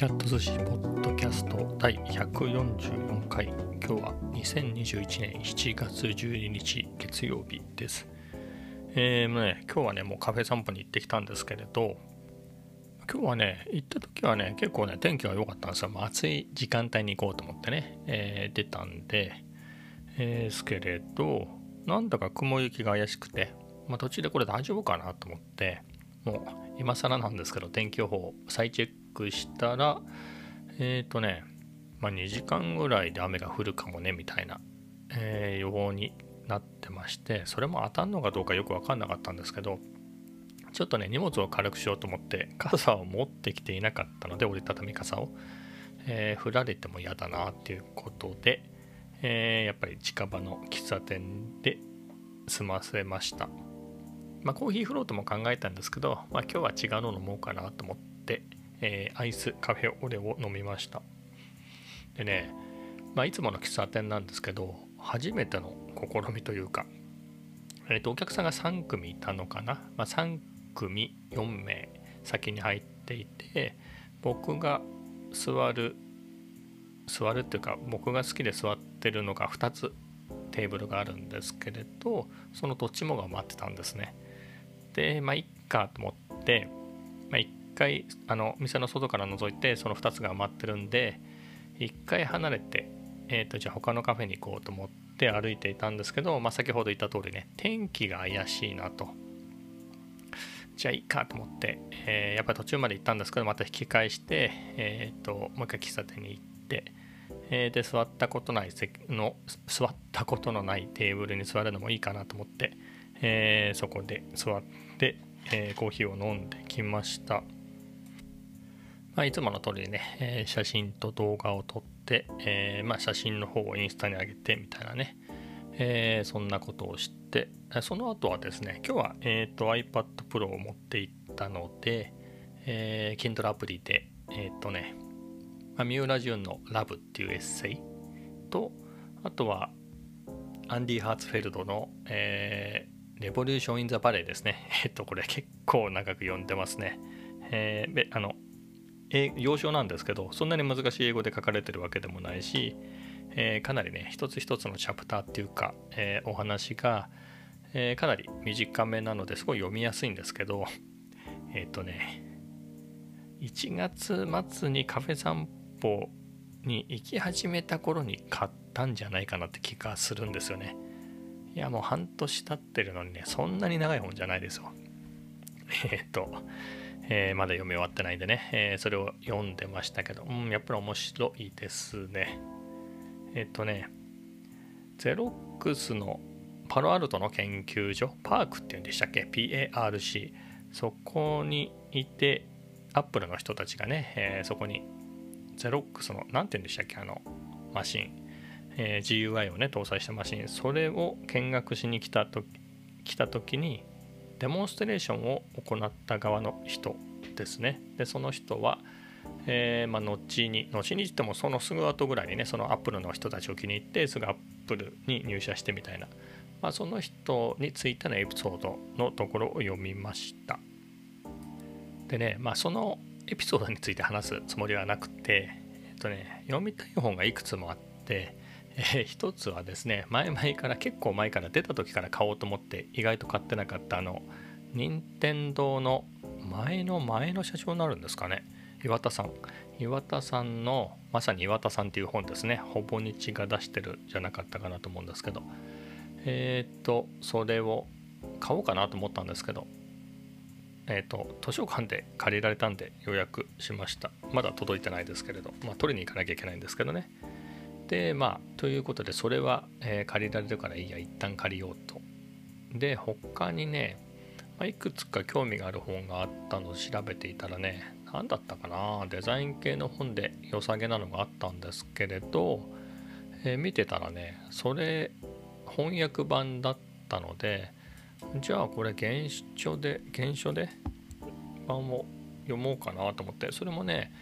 キャット寿司ポッドキャスト第144回。今日は2021年7月12日月曜日です。えー、ね今日はねもうカフェ散歩に行ってきたんですけれど今日はね行った時はね結構ね天気が良かったんですよ。暑い時間帯に行こうと思ってね、えー、出たんで、えー、すけれどなんだか雲行きが怪しくて、まあ、途中でこれ大丈夫かなと思ってもう今更なんですけど天気予報再チェッしたらえっ、ー、とね、まあ、2時間ぐらいで雨が降るかもねみたいな、えー、予報になってましてそれも当たんのかどうかよく分かんなかったんですけどちょっとね荷物を軽くしようと思って傘を持ってきていなかったので折りたたみ傘を、えー、降られても嫌だなっていうことで、えー、やっぱり近場の喫茶店で済ませました。まあ、コーヒーフロートも考えたんですけど、まあ、今日は違うの飲もうかなと思って、えー、アイスカフェオレを飲みました。でね、まあ、いつもの喫茶店なんですけど初めての試みというか、えー、とお客さんが3組いたのかな、まあ、3組4名先に入っていて僕が座る座るっていうか僕が好きで座ってるのが2つテーブルがあるんですけれどそのどっちもが待ってたんですね。でまあいっかと思って、まあ、回あの店の外から覗いてその2つが待ってるんで一回離れて、えー、とじゃあ他のカフェに行こうと思って歩いていたんですけど、まあ、先ほど言った通りね天気が怪しいなとじゃあいいかと思って、えー、やっぱり途中まで行ったんですけどまた引き返して、えーと、もう一回喫茶店に行って、え、で座ったことない席の座ったことのないテーブルに座るのもいいかなと思って、えー、そこで座って、え、コーヒーを飲んできました。まあ、いつもの通りね、えー、写真と動画を撮って、えまあ、写真の方をインスタに上げてみたいなね、えそんなことをして、その後はですね、今日は、えーと、iPad Pro を持っていったので、え Kindle アプリで、えっ、とね、まあ、三浦淳の Love っていうエッセイと、あとはアンディ・ハーツフェルドの、えーレボリューション・イン・ザ・バレーですね。えっと、これ結構長く読んでますね。えー、あの、洋書なんですけど、そんなに難しい英語で書かれてるわけでもないし、えー、かなりね、一つ一つのチャプターっていうか、えー、お話が、えー、かなり短めなのですごい読みやすいんですけど、えっ、とね、1月末にカフェ散歩に行き始めた頃に買ったんじゃないかなって気がするんですよね。いやもう半年経ってるのにねそんなに長い本じゃないですよえ、っと、えー、まだ読み終わってないんでね、えー、それを読んでましたけど。うんやっぱり面白いですね。えっとねゼロックスのパロアルトの研究所？パークっていうんでしたっけ？PARC そこにいてアップルの人たちがね、えそこにゼロックスの何て言うんでしたっけ？あのマシン。え、GUI をね搭載したマシン。それを見学しに来たと来た時にデモンストレーションを行った側の人ですね。でその人は、えー、まあ、後に後に言ってもそのすぐ後ぐらいにねそのアップルの人たちを気に入ってすぐアップルに入社してみたいな、まあ、その人についてのエピソードのところを読みました。でねまあそのエピソードについて話すつもりはなくて、えっとね、読みたい本がいくつもあってえー、一つはですね前々から結構前から出た時から買おうと思って意外と買ってなかったあの任天堂の前の前の社長になるんですかね？岩田さん。岩田さんのまさに岩田さんっていう本ですね。ほぼ日が出してるじゃなかったかなと思うんですけど。えっ、とそれを買おうかなと思ったんですけど。えっ、と図書館で借りられたんで予約しました。まだ届いてないですけれど。まあ取りに行かなきゃいけないんですけどね。でまあということでそれは、えー、借りられるからいいや一旦借りようと。で他にね、まあ、いくつか興味がある本があったのを調べていたらね何だったかなデザイン系の本で良さげなのがあったんですけれど、えー、見てたらねそれ翻訳版だったのでじゃあこれ原書で原書で版を読もうかなと思ってそれもね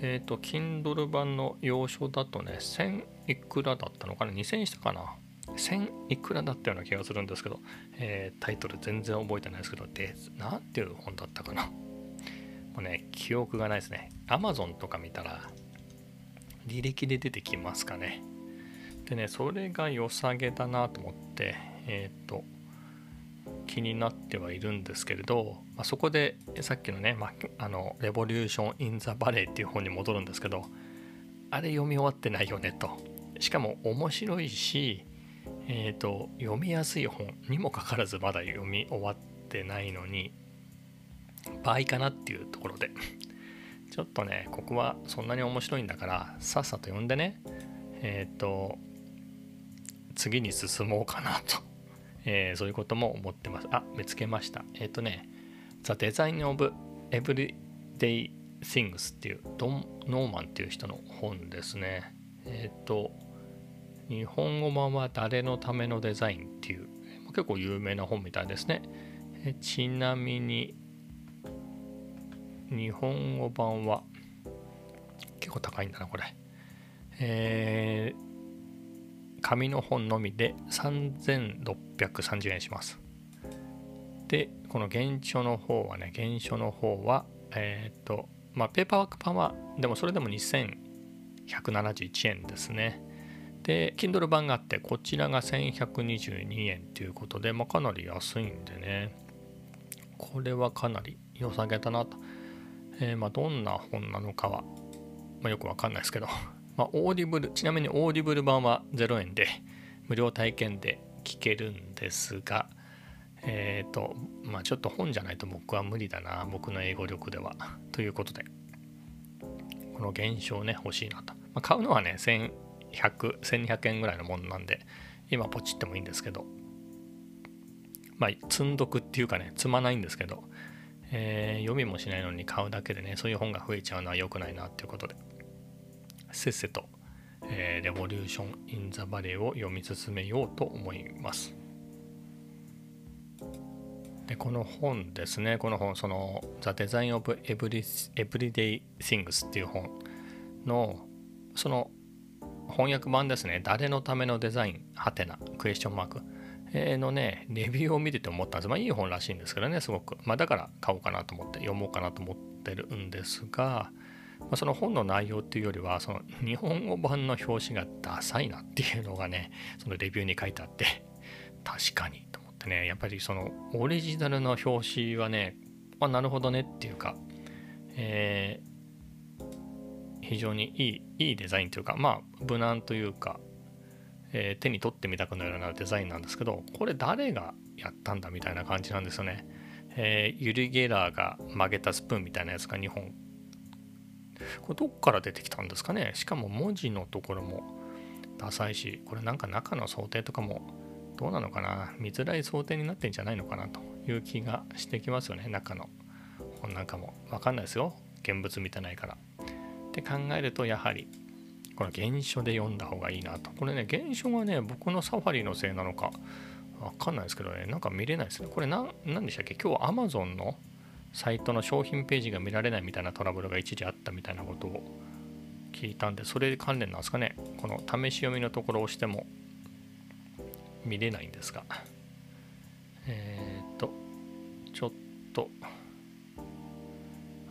えっ、ー、と、Kindle 版の要所だとね、1000いくらだったのかな ?2000 したかな ?1000 いくらだったような気がするんですけど、えー、タイトル全然覚えてないですけど、で、なんていう本だったかな？もうね、記憶がないですね。Amazon とか見たら、履歴で出てきますかね？でね、それが良さげだなと思って、えっ、ー、と、気になってはいるんですけれど、まあ、そこでさっきのね、まあ、あの、レボリューション・イン・ザ・バレーっていう本に戻るんですけど、あれ読み終わってないよねと。しかも面白いし、えっ、ー、と、読みやすい本にもかかわらずまだ読み終わってないのに、倍かなっていうところで。ちょっとね、ここはそんなに面白いんだから、さっさと読んでね、えっ、ー、と、次に進もうかなと、えー、そういうことも思ってます。あ、見つけました。えっ、ー、とね、The Design of Everyday Things っていうドン・ノーマンっていう人の本ですね。えっ、と、日本語版は誰のためのデザインっていう、結構有名な本みたいですね。えちなみに、日本語版は結構高いんだな、これ。えー、紙の本のみで3630円します。で、この原書の方はね、原書の方は、えっ、ー、と、まあ、ペーパーバック版は、でもそれでも2171円ですね。で、Kindle 版があって、こちらが1122円ということで、まあ、かなり安いんでね、これはかなり良さげだなと。えー、まあ、どんな本なのかは、まあ、よくわかんないですけど、まあ、 Audible、ちなみに Audible 版は0円で、無料体験で聞けるんですが、えっ、ー、と、まあちょっと本じゃないと僕は無理だな、僕の英語力では。ということで、この現象ね、欲しいなと。まあ、買うのはね、1100、1200円ぐらいのものなんで、今ポチってもいいんですけど、まあ積んどくっていうかね、積まないんですけど、えー、読みもしないのに買うだけでね、そういう本が増えちゃうのは良くないなっていうことで。せっせと、えー、レボリューション・イン・ザ・バレーを読み進めようと思います。でこの本ですね、この本、その The Design of Everyday Things っていう本の、その翻訳版ですね、誰のためのデザイン、はてな、クエスチョンマーク、えのね、レビューを見てて思ったんです。まあいい本らしいんですけどね、すごく。まあだから買おうかなと思って、読もうかなと思ってるんですが、まあ、その本の内容っていうよりはその日本語版の表紙がダサいなっていうのがねそのレビューに書いてあって確かにと思ってねやっぱりそのオリジナルの表紙はねあなるほどねっていうか、えー、非常にいいいいデザインというかまあ無難というか、えー、手に取ってみたくなるようなデザインなんですけどこれ誰がやったんだみたいな感じなんですよね。えー、ユリ・ゲラーが曲げたスプーンみたいなやつが2本これどっから出てきたんですかね？しかも文字のところもダサいし、これなんか中の想定とかもどうなのかな？見づらい想定になってんじゃないのかなという気がしてきますよね、中の本なんかも。わかんないですよ。現物見てないから。って考えると、やはり、この原書で読んだ方がいいなと。これね、原書がね、僕のサファリのせいなのか、わかんないですけどね、なんか見れないですね。これ何でしたっけ？今日 Amazon のサイトの商品ページが見られないみたいなトラブルが一時あったみたいなことを聞いたんで、それ関連なんですかね？この試し読みのところを押しても見れないんですが。えっ、と、ちょっと、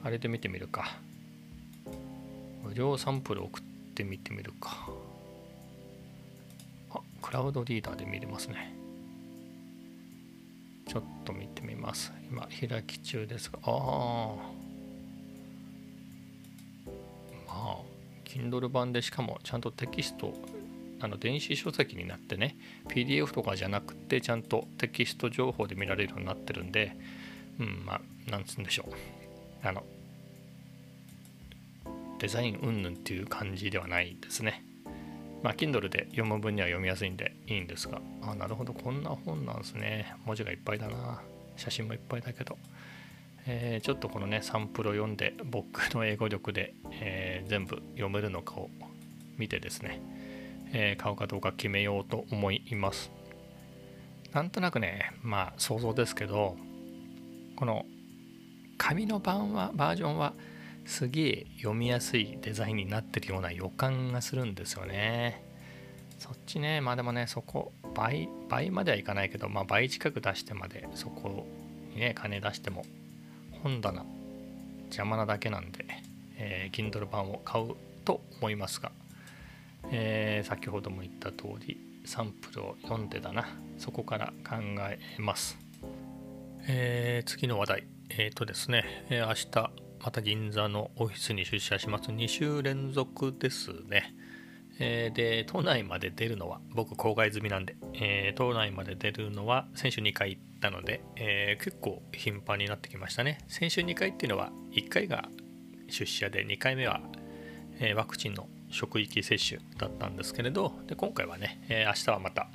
あれで見てみるか。無料サンプル送ってみてみるか。あ、クラウドリーダーで見れますね。ちょっと見てみます。今、開き中ですが、ああ。まあ、Kindle 版でしかもちゃんとテキスト、あの電子書籍になってね、PDF とかじゃなくて、ちゃんとテキスト情報で見られるようになってるんで、うん、まあ、なんつうんでしょう。あの、デザイン云々っていう感じではないですね。まあ、Kindle で読む分には読みやすいんでいいんですが、あ、なるほど、こんな本なんですね。文字がいっぱいだな。写真もいっぱいだけど。えー、ちょっとこのね、サンプルを読んで、僕の英語力で、えー、全部読めるのかを見てですね、えー、買うかどうか決めようと思います。なんとなくね、まあ想像ですけど、この紙の版は、バージョンは、すげえ読みやすいデザインになってるような予感がするんですよね。そっちね、まあでもね、そこ、倍、倍まではいかないけど、まあ倍近く出してまで、そこにね、金出しても、本棚、邪魔なだけなんで、えー、Kindle 版を買うと思いますが、えー、先ほども言った通りサンプルを読んでだな。そこから考えます、えー、次の話題。えっ、ー、とですね、えー、明日また銀座のオフィスに出社します。2週連続ですね、えー、で都内まで出るのは僕郊外済みなんで、えー、都内まで出るのは先週2回行ったので、えー、結構頻繁になってきましたね。先週2回っていうのは1回が出社で2回目は、えワクチンの職域接種だったんですけれどで今回はね、え明日はまた、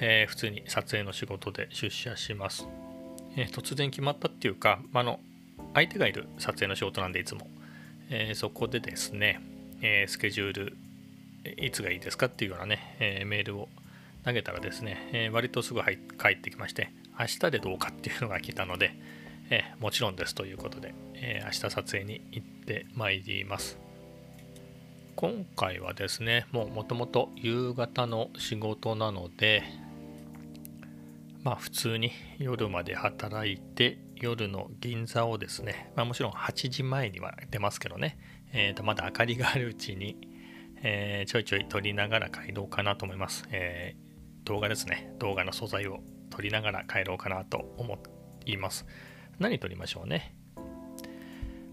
え普通に撮影の仕事で出社します、え突然決まったっていうか、まあの相手がいる撮影の仕事なんでいつも、えそこでですね、えスケジュールいつがいいですかっていうようなね、えメールを投げたらですね、え割とすぐ帰ってきまして、明日でどうかっていうのが来たので、えもちろんですということで、え明日撮影に行ってまいります。今回はですね、もうもともと夕方の仕事なので、まあ普通に夜まで働いて、夜の銀座をですね、まあ、もちろん8時前には出ますけどね、えー、とまだ明かりがあるうちに、えー、ちょいちょい撮りながら帰ろうかなと思います、えー、動画ですね。動画の素材を撮りながら帰ろうかなと思います。何撮りましょうね？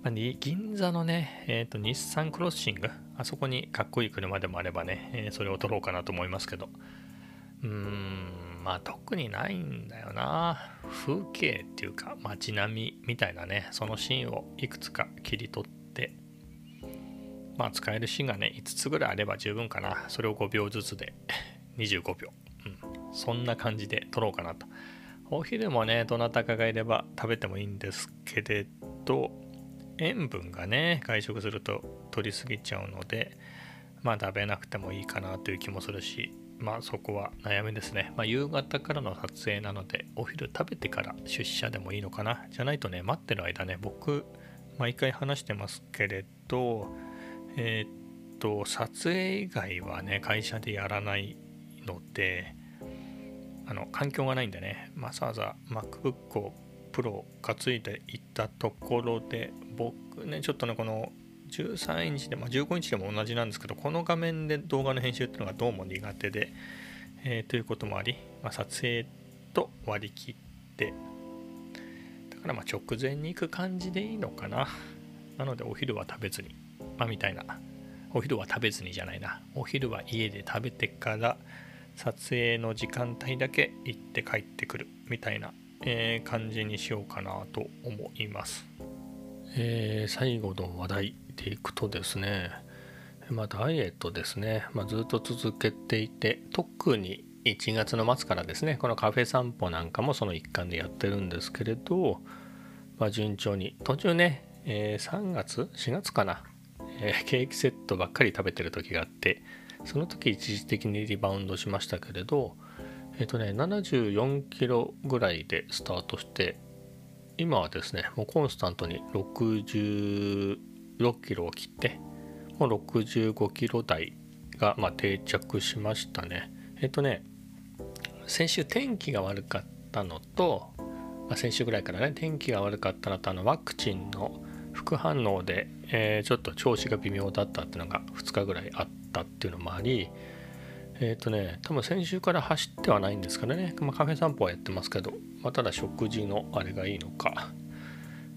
まあ、銀座のね、えーと、日産クロッシング、あそこにかっこいい車でもあればね、えー、それを撮ろうかなと思いますけど、うーん、まあ特にないんだよな。風景っていうか街並みみたいなね、そのシーンをいくつか切り取って、まあ使えるシーンがね、5つぐらいあれば十分かな。それを5秒ずつで25秒。うん。そんな感じで撮ろうかなと。お昼もね、どなたかがいれば食べてもいいんですけれど、塩分がね、外食すると取りすぎちゃうので、まあ食べなくてもいいかなという気もするし、まあそこは悩みですね。まあ夕方からの撮影なので、お昼食べてから出社でもいいのかな？じゃないとね、待ってる間ね、僕、毎回話してますけれど、えー、っと、撮影以外はね、会社でやらないので、あの、環境がないんでね、わざわざ MacBook をプロ担いでいったところで、僕ね、ちょっとね、この13インチで、ま、15インチでも同じなんですけど、この画面で動画の編集っていうのがどうも苦手で、えー、ということもあり、まあ、撮影と割り切って、だからま直前に行く感じでいいのかな。なのでお昼は食べずにまあ、みたいな。お昼は食べずにじゃないな。お昼は家で食べてから撮影の時間帯だけ行って帰ってくるみたいな、えー、感じにしようかなと思います。えー、最後の話題でいくとですね、まあ、ダイエットですね、まあ、ずっと続けていて特に1月の末からですねこのカフェ散歩なんかもその一環でやってるんですけれど、まあ、順調に途中ね、えー、3月4月かなえー、ケーキセットばっかり食べてる時があってその時一時的にリバウンドしましたけれどえっ、ー、とね74キロぐらいでスタートして今はですねもうコンスタントに6キロを切ってもう65キロ台がま定着しましたね。えっ、とね先週天気が悪かったのと、まあ、先週ぐらいからね天気が悪かったのとあのワクチンの副反応で、えー、ちょっと調子が微妙だったっていうのが2日ぐらいあったっていうのもありえっ、ー、とね多分先週から走ってはないんですからね、まあ、カフェ散歩はやってますけど、まあ、ただ食事のあれがいいのか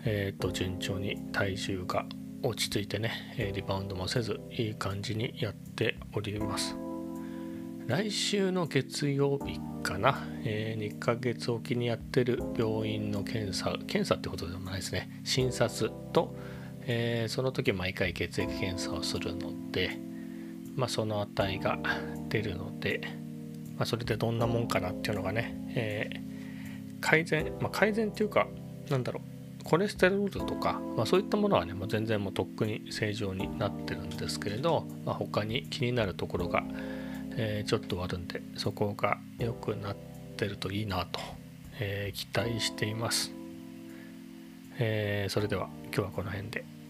えっ、ー、と順調に体重が落ち着いてねリバウンドもせずいい感じにやっております。来週の月曜日かな、えー、2ヶ月おきにやってる病院の検査検査ってことでもないですね。診察と、えー、その時毎回血液検査をするので、まあ、その値が出るので、まあ、それでどんなもんかなっていうのがね、えー、改善、まあ、改善っていうかなんだろう。コレステロールとか、まあ、そういったものはねもう全然もうとっくに正常になってるんですけれど、まあ、他に気になるところがえー、ちょっとあるんでそこが良くなってるといいなと、えー、期待しています、えー、それでは今日はこの辺で。